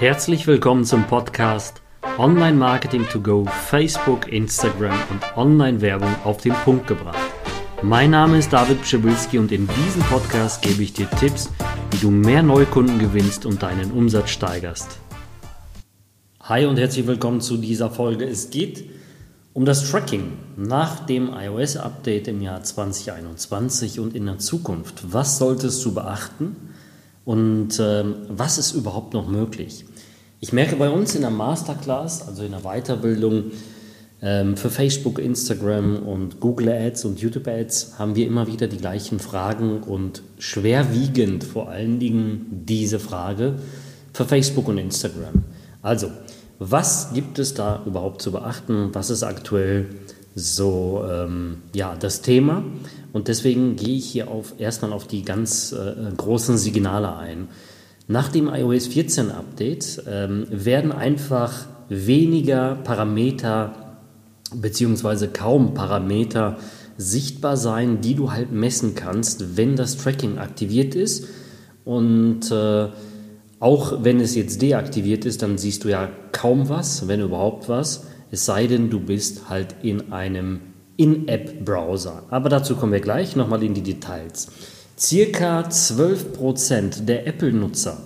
Herzlich willkommen zum Podcast Online Marketing to Go, Facebook, Instagram und Online-Werbung auf den Punkt gebracht. Mein Name ist David Pschibilski und in diesem Podcast gebe ich dir Tipps, wie du mehr Neukunden gewinnst und deinen Umsatz steigerst. Hi und herzlich willkommen zu dieser Folge. Es geht um das Tracking nach dem iOS-Update im Jahr 2021 und in der Zukunft. Was solltest du beachten und äh, was ist überhaupt noch möglich? Ich merke bei uns in der Masterclass, also in der Weiterbildung ähm, für Facebook, Instagram und Google Ads und YouTube Ads, haben wir immer wieder die gleichen Fragen und schwerwiegend vor allen Dingen diese Frage für Facebook und Instagram. Also, was gibt es da überhaupt zu beachten? Was ist aktuell so ähm, ja, das Thema? Und deswegen gehe ich hier auf, erstmal auf die ganz äh, großen Signale ein. Nach dem iOS 14 Update ähm, werden einfach weniger Parameter beziehungsweise kaum Parameter sichtbar sein, die du halt messen kannst, wenn das Tracking aktiviert ist. Und äh, auch wenn es jetzt deaktiviert ist, dann siehst du ja kaum was, wenn überhaupt was, es sei denn, du bist halt in einem In-App-Browser. Aber dazu kommen wir gleich nochmal in die Details. Circa 12% der Apple-Nutzer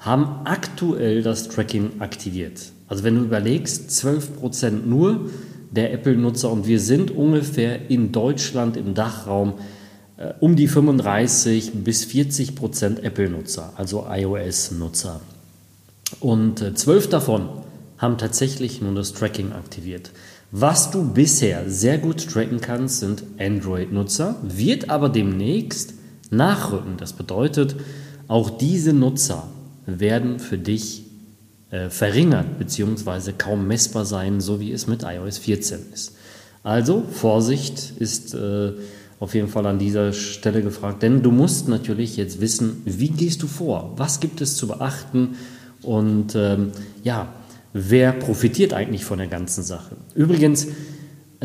haben aktuell das Tracking aktiviert. Also wenn du überlegst, 12% nur der Apple-Nutzer und wir sind ungefähr in Deutschland im Dachraum äh, um die 35 bis 40 Prozent Apple-Nutzer, also iOS-Nutzer. Und äh, zwölf davon haben tatsächlich nur das Tracking aktiviert. Was du bisher sehr gut tracken kannst, sind Android-Nutzer, wird aber demnächst nachrücken. Das bedeutet, auch diese Nutzer werden für dich äh, verringert bzw. kaum messbar sein, so wie es mit iOS 14 ist. Also Vorsicht ist äh, auf jeden Fall an dieser Stelle gefragt, denn du musst natürlich jetzt wissen, wie gehst du vor, was gibt es zu beachten und ähm, ja, wer profitiert eigentlich von der ganzen Sache. Übrigens,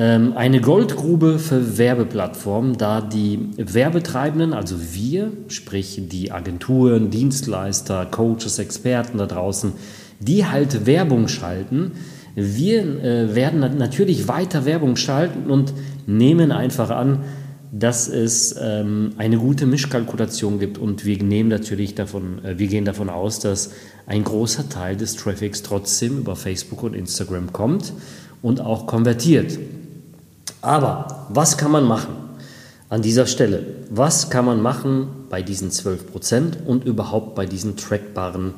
eine Goldgrube für Werbeplattformen, da die Werbetreibenden, also wir, sprich die Agenturen, Dienstleister, Coaches, Experten da draußen, die halt Werbung schalten, wir äh, werden natürlich weiter Werbung schalten und nehmen einfach an, dass es ähm, eine gute Mischkalkulation gibt und wir nehmen natürlich davon, äh, wir gehen davon aus, dass ein großer Teil des Traffics trotzdem über Facebook und Instagram kommt und auch konvertiert. Aber was kann man machen an dieser Stelle? Was kann man machen bei diesen 12% und überhaupt bei diesen trackbaren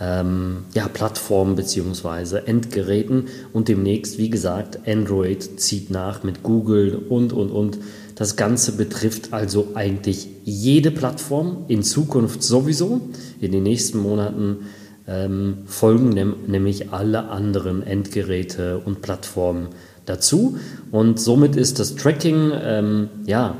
ähm, ja, Plattformen bzw. Endgeräten und demnächst, wie gesagt, Android zieht nach mit Google und, und, und. Das Ganze betrifft also eigentlich jede Plattform, in Zukunft sowieso. In den nächsten Monaten ähm, folgen nämlich alle anderen Endgeräte und Plattformen dazu. Und somit ist das Tracking ähm, ja,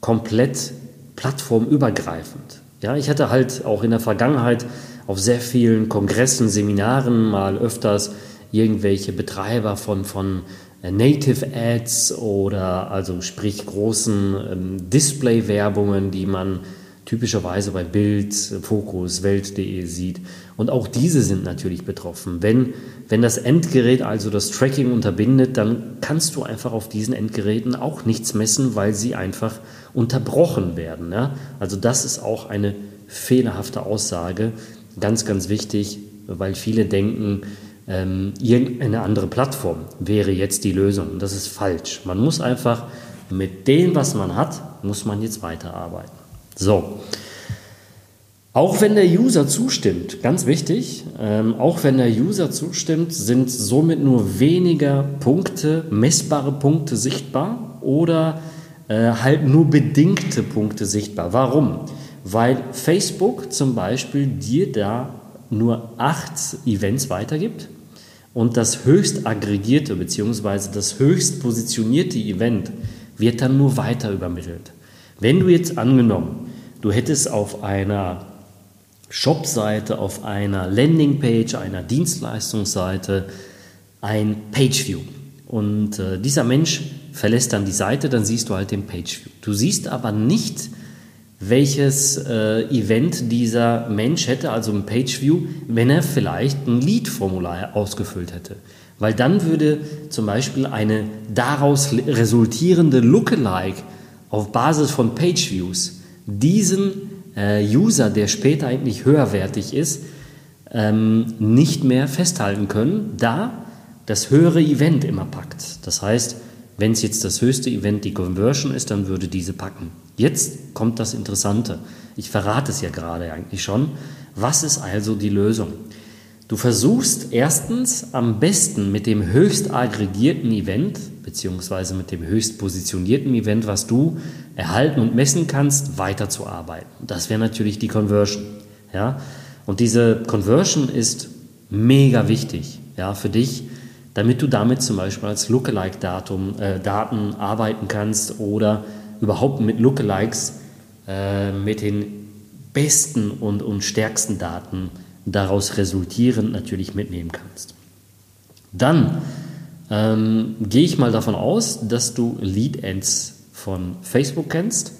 komplett plattformübergreifend. Ja, ich hatte halt auch in der Vergangenheit auf sehr vielen Kongressen, Seminaren mal öfters irgendwelche Betreiber von, von äh, Native Ads oder also sprich großen ähm, Display-Werbungen, die man typischerweise bei Bild, Fokus, Welt.de sieht. Und auch diese sind natürlich betroffen. Wenn, wenn das Endgerät also das Tracking unterbindet, dann kannst du einfach auf diesen Endgeräten auch nichts messen, weil sie einfach unterbrochen werden. Ja? Also das ist auch eine fehlerhafte Aussage. Ganz, ganz wichtig, weil viele denken, ähm, irgendeine andere Plattform wäre jetzt die Lösung. das ist falsch. Man muss einfach mit dem, was man hat, muss man jetzt weiterarbeiten. So. Auch wenn der User zustimmt, ganz wichtig, ähm, auch wenn der User zustimmt, sind somit nur weniger Punkte, messbare Punkte sichtbar oder äh, halt nur bedingte Punkte sichtbar. Warum? Weil Facebook zum Beispiel dir da nur acht Events weitergibt und das höchst aggregierte bzw. das höchst positionierte Event wird dann nur weiter übermittelt. Wenn du jetzt angenommen, du hättest auf einer Shop-Seite, auf einer Landingpage, einer Dienstleistungsseite ein Pageview und äh, dieser Mensch verlässt dann die Seite, dann siehst du halt den Pageview. Du siehst aber nicht welches äh, Event dieser Mensch hätte, also ein Pageview, wenn er vielleicht ein Lead-Formular ausgefüllt hätte. Weil dann würde zum Beispiel eine daraus resultierende Lookalike auf Basis von Pageviews diesen äh, User, der später eigentlich höherwertig ist, ähm, nicht mehr festhalten können, da das höhere Event immer packt. Das heißt, wenn es jetzt das höchste Event die Conversion ist, dann würde diese packen. Jetzt kommt das Interessante. Ich verrate es ja gerade eigentlich schon. Was ist also die Lösung? Du versuchst erstens am besten mit dem höchst aggregierten Event, beziehungsweise mit dem höchst positionierten Event, was du erhalten und messen kannst, weiterzuarbeiten. Das wäre natürlich die Conversion. Ja? Und diese Conversion ist mega wichtig ja, für dich, damit du damit zum Beispiel als Lookalike-Datum äh, arbeiten kannst oder überhaupt mit Lookalikes äh, mit den besten und, und stärksten Daten daraus resultierend natürlich mitnehmen kannst. Dann ähm, gehe ich mal davon aus, dass du Lead Ads von Facebook kennst,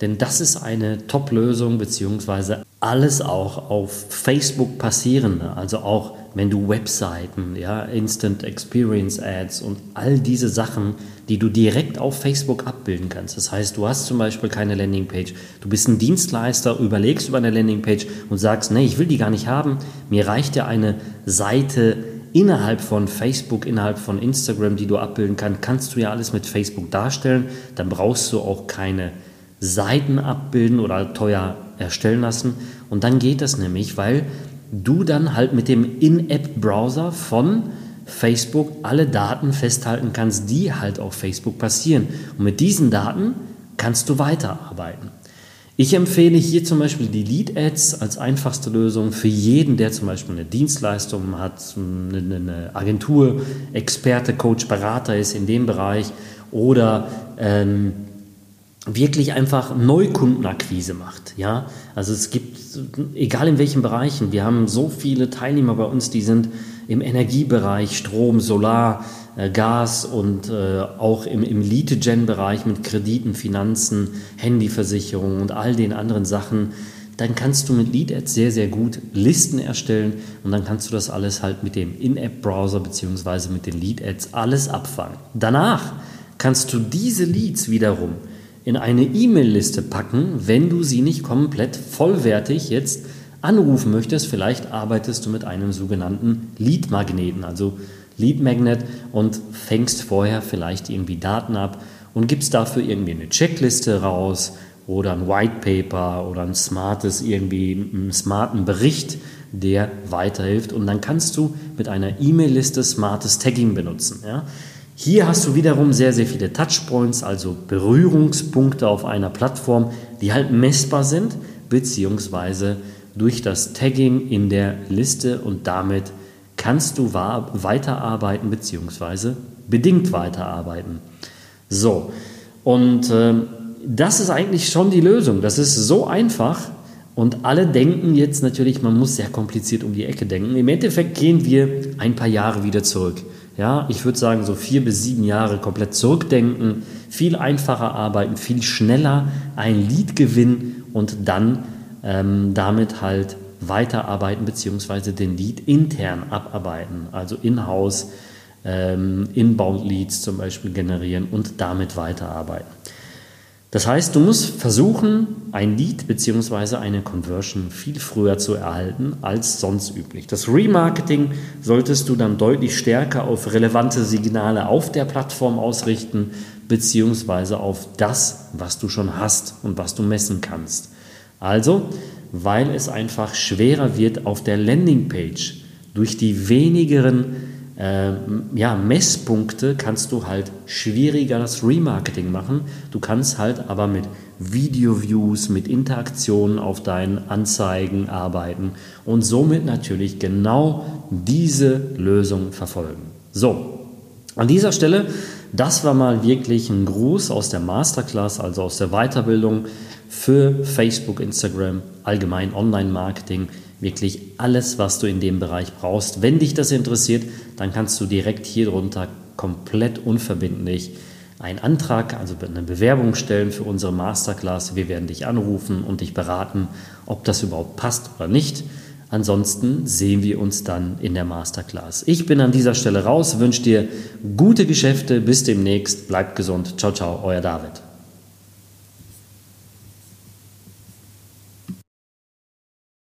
denn das ist eine Top-Lösung beziehungsweise alles auch auf Facebook passierende, also auch wenn du Webseiten, ja, Instant Experience Ads und all diese Sachen, die du direkt auf Facebook abbilden kannst. Das heißt, du hast zum Beispiel keine Landingpage, du bist ein Dienstleister, überlegst über eine Landingpage und sagst, nee, ich will die gar nicht haben, mir reicht ja eine Seite innerhalb von Facebook, innerhalb von Instagram, die du abbilden kannst, kannst du ja alles mit Facebook darstellen, dann brauchst du auch keine Seiten abbilden oder teuer erstellen lassen. Und dann geht das nämlich, weil du dann halt mit dem In-App-Browser von Facebook alle Daten festhalten kannst, die halt auf Facebook passieren. Und mit diesen Daten kannst du weiterarbeiten. Ich empfehle hier zum Beispiel die Lead Ads als einfachste Lösung für jeden, der zum Beispiel eine Dienstleistung hat, eine Agentur, Experte, Coach, Berater ist in dem Bereich oder ähm, wirklich einfach Neukundenakquise macht. Ja, also es gibt, egal in welchen Bereichen, wir haben so viele Teilnehmer bei uns, die sind im Energiebereich, Strom, Solar, äh, Gas und äh, auch im, im Lead-Gen-Bereich mit Krediten, Finanzen, Handyversicherungen und all den anderen Sachen. Dann kannst du mit Lead-Ads sehr, sehr gut Listen erstellen und dann kannst du das alles halt mit dem In-App-Browser beziehungsweise mit den Lead-Ads alles abfangen. Danach kannst du diese Leads wiederum in eine E-Mail-Liste packen, wenn du sie nicht komplett vollwertig jetzt anrufen möchtest. Vielleicht arbeitest du mit einem sogenannten Lead-Magneten, also Lead Magnet und fängst vorher vielleicht irgendwie Daten ab und gibst dafür irgendwie eine Checkliste raus oder ein White Paper oder ein smartes irgendwie einen smarten Bericht, der weiterhilft und dann kannst du mit einer E-Mail-Liste smartes Tagging benutzen. Ja? Hier hast du wiederum sehr, sehr viele Touchpoints, also Berührungspunkte auf einer Plattform, die halt messbar sind, beziehungsweise durch das Tagging in der Liste und damit kannst du weiterarbeiten, beziehungsweise bedingt weiterarbeiten. So, und äh, das ist eigentlich schon die Lösung. Das ist so einfach. Und alle denken jetzt natürlich, man muss sehr kompliziert um die Ecke denken. Im Endeffekt gehen wir ein paar Jahre wieder zurück. Ja, ich würde sagen, so vier bis sieben Jahre komplett zurückdenken, viel einfacher arbeiten, viel schneller ein Lied gewinnen und dann ähm, damit halt weiterarbeiten beziehungsweise den Lead intern abarbeiten, also in-house ähm, Inbound Leads zum Beispiel generieren und damit weiterarbeiten. Das heißt, du musst versuchen, ein Lead bzw. eine Conversion viel früher zu erhalten als sonst üblich. Das Remarketing solltest du dann deutlich stärker auf relevante Signale auf der Plattform ausrichten bzw. auf das, was du schon hast und was du messen kannst. Also, weil es einfach schwerer wird auf der Landingpage durch die wenigeren äh, ja, Messpunkte kannst du halt schwieriger das Remarketing machen. Du kannst halt aber mit Video-Views, mit Interaktionen auf deinen Anzeigen arbeiten und somit natürlich genau diese Lösung verfolgen. So, an dieser Stelle, das war mal wirklich ein Gruß aus der Masterclass, also aus der Weiterbildung für Facebook, Instagram, allgemein Online-Marketing wirklich alles, was du in dem Bereich brauchst. Wenn dich das interessiert, dann kannst du direkt hier drunter komplett unverbindlich einen Antrag, also eine Bewerbung stellen für unsere Masterclass. Wir werden dich anrufen und dich beraten, ob das überhaupt passt oder nicht. Ansonsten sehen wir uns dann in der Masterclass. Ich bin an dieser Stelle raus, wünsche dir gute Geschäfte, bis demnächst, bleib gesund. Ciao, ciao, euer David.